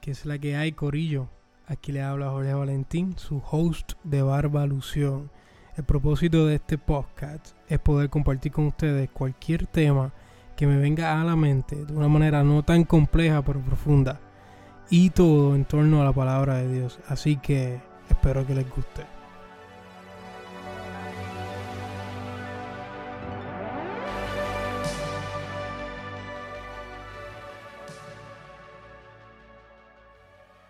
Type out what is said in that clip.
que es la que hay, Corillo. Aquí le habla Jorge Valentín, su host de Barba Alusión. El propósito de este podcast es poder compartir con ustedes cualquier tema que me venga a la mente de una manera no tan compleja pero profunda. Y todo en torno a la palabra de Dios. Así que espero que les guste.